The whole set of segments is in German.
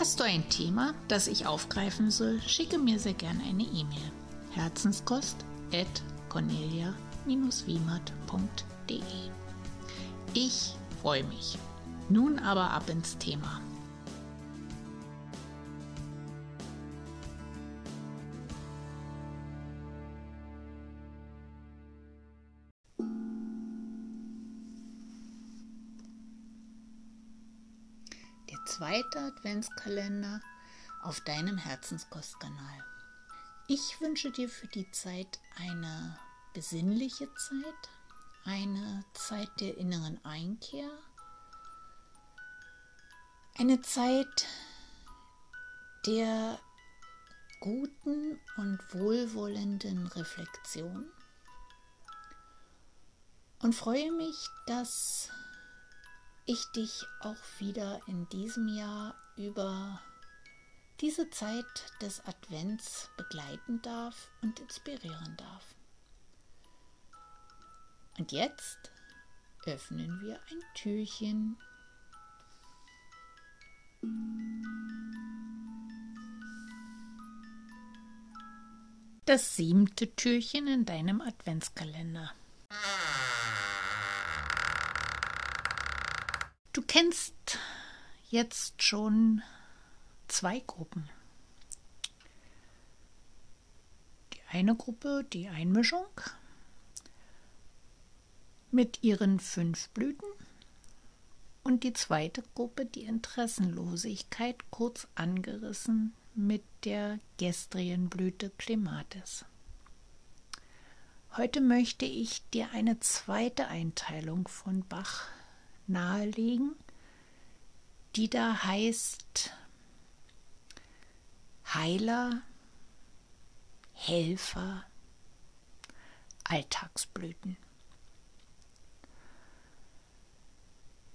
Hast du ein Thema, das ich aufgreifen soll, schicke mir sehr gerne eine E-Mail. Herzenskost at cornelia-wiemert.de Ich freue mich. Nun aber ab ins Thema. Zweite Adventskalender auf deinem Herzenskostkanal. Ich wünsche dir für die Zeit eine besinnliche Zeit, eine Zeit der inneren Einkehr, eine Zeit der guten und wohlwollenden Reflexion und freue mich, dass ich dich auch wieder in diesem Jahr über diese Zeit des Advents begleiten darf und inspirieren darf. Und jetzt öffnen wir ein Türchen. Das siebte Türchen in deinem Adventskalender. Du kennst jetzt schon zwei Gruppen. Die eine Gruppe, die Einmischung mit ihren fünf Blüten und die zweite Gruppe, die Interessenlosigkeit, kurz angerissen mit der gestrigen Blüte Clematis. Heute möchte ich dir eine zweite Einteilung von Bach nahelegen, die da heißt Heiler, Helfer, Alltagsblüten.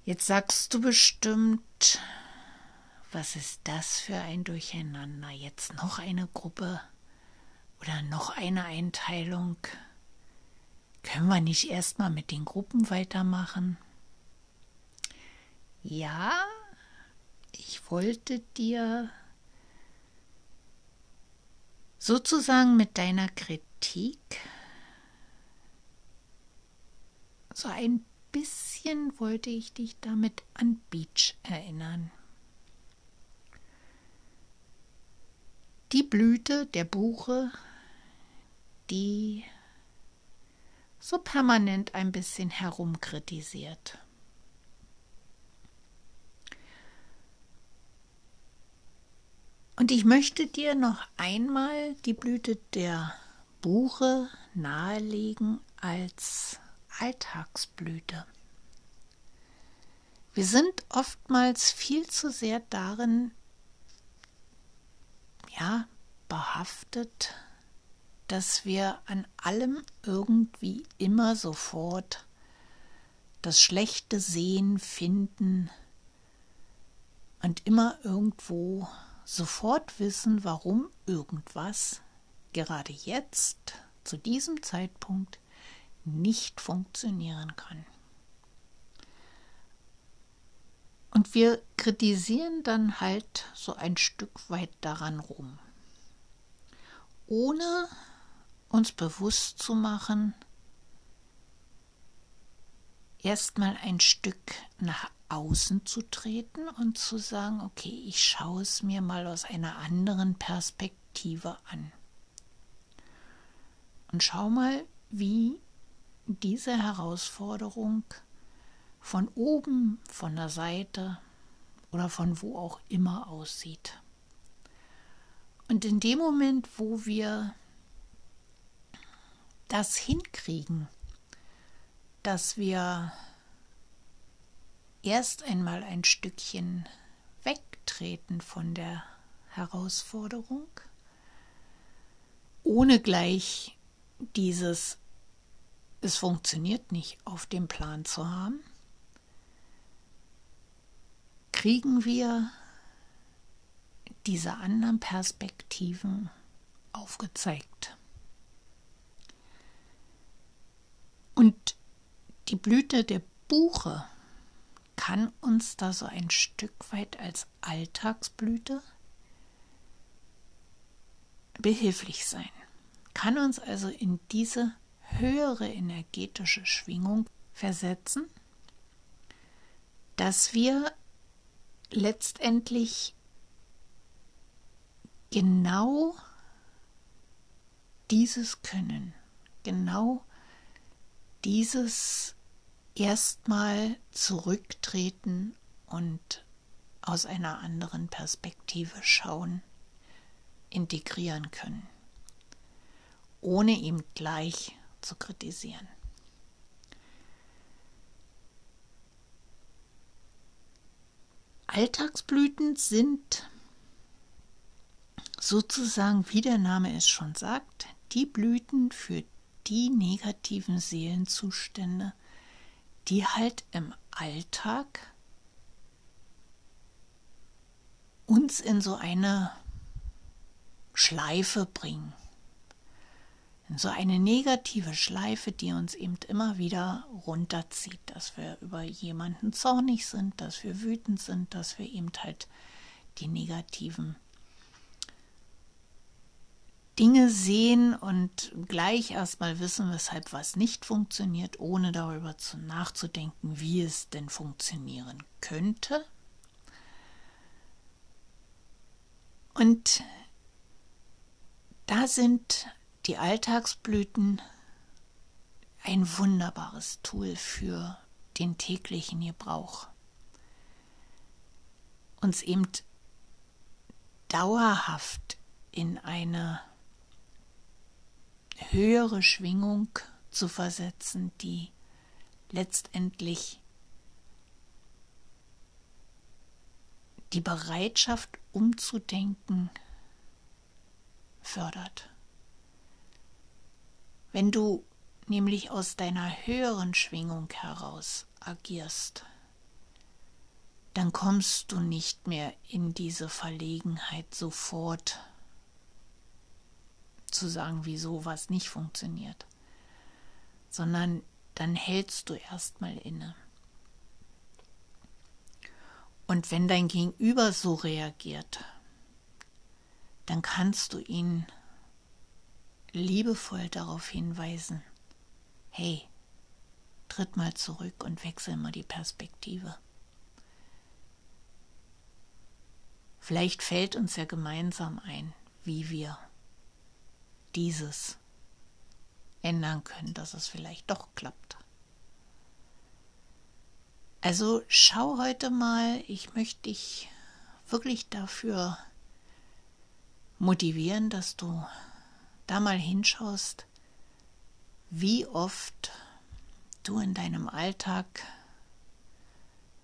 Jetzt sagst du bestimmt, was ist das für ein Durcheinander? Jetzt noch eine Gruppe oder noch eine Einteilung? Können wir nicht erstmal mit den Gruppen weitermachen? Ja, ich wollte dir sozusagen mit deiner Kritik so ein bisschen wollte ich dich damit an Beach erinnern. Die Blüte der Buche, die so permanent ein bisschen herumkritisiert. Und ich möchte dir noch einmal die Blüte der Buche nahelegen als Alltagsblüte. Wir sind oftmals viel zu sehr darin, ja, behaftet, dass wir an allem irgendwie immer sofort das schlechte Sehen finden und immer irgendwo sofort wissen, warum irgendwas gerade jetzt, zu diesem Zeitpunkt, nicht funktionieren kann. Und wir kritisieren dann halt so ein Stück weit daran rum, ohne uns bewusst zu machen, erstmal ein Stück nach außen zu treten und zu sagen, okay, ich schaue es mir mal aus einer anderen Perspektive an. Und schau mal, wie diese Herausforderung von oben, von der Seite oder von wo auch immer aussieht. Und in dem Moment, wo wir das hinkriegen, dass wir erst einmal ein Stückchen wegtreten von der Herausforderung, ohne gleich dieses es funktioniert nicht auf dem Plan zu haben, kriegen wir diese anderen Perspektiven aufgezeigt. Und die Blüte der Buche kann uns da so ein Stück weit als Alltagsblüte behilflich sein, kann uns also in diese höhere energetische Schwingung versetzen, dass wir letztendlich genau dieses können, genau dieses erstmal zurücktreten und aus einer anderen Perspektive schauen, integrieren können, ohne ihm gleich zu kritisieren. Alltagsblüten sind sozusagen, wie der Name es schon sagt, die Blüten für die negativen Seelenzustände, die halt im Alltag uns in so eine Schleife bringen. In so eine negative Schleife, die uns eben immer wieder runterzieht, dass wir über jemanden zornig sind, dass wir wütend sind, dass wir eben halt die negativen Dinge sehen und gleich erstmal wissen, weshalb was nicht funktioniert, ohne darüber zu nachzudenken, wie es denn funktionieren könnte. Und da sind die Alltagsblüten ein wunderbares Tool für den täglichen Gebrauch. Uns eben dauerhaft in eine höhere Schwingung zu versetzen, die letztendlich die Bereitschaft umzudenken fördert. Wenn du nämlich aus deiner höheren Schwingung heraus agierst, dann kommst du nicht mehr in diese Verlegenheit sofort zu sagen, wieso was nicht funktioniert, sondern dann hältst du erstmal inne. Und wenn dein Gegenüber so reagiert, dann kannst du ihn liebevoll darauf hinweisen, hey, tritt mal zurück und wechsel mal die Perspektive. Vielleicht fällt uns ja gemeinsam ein, wie wir dieses ändern können, dass es vielleicht doch klappt. Also schau heute mal, ich möchte dich wirklich dafür motivieren, dass du da mal hinschaust, wie oft du in deinem Alltag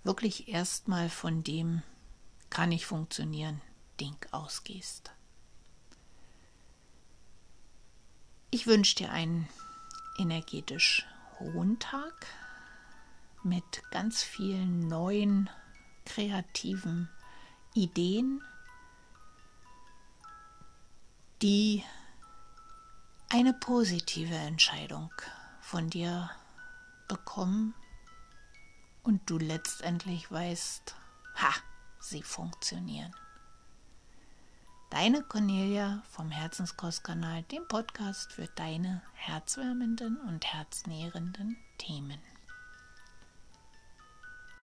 wirklich erstmal von dem kann nicht funktionieren Ding ausgehst. Ich wünsche dir einen energetisch hohen Tag mit ganz vielen neuen kreativen Ideen, die eine positive Entscheidung von dir bekommen und du letztendlich weißt, ha, sie funktionieren. Deine Cornelia vom Herzenskostkanal, dem Podcast für deine herzwärmenden und herznährenden Themen.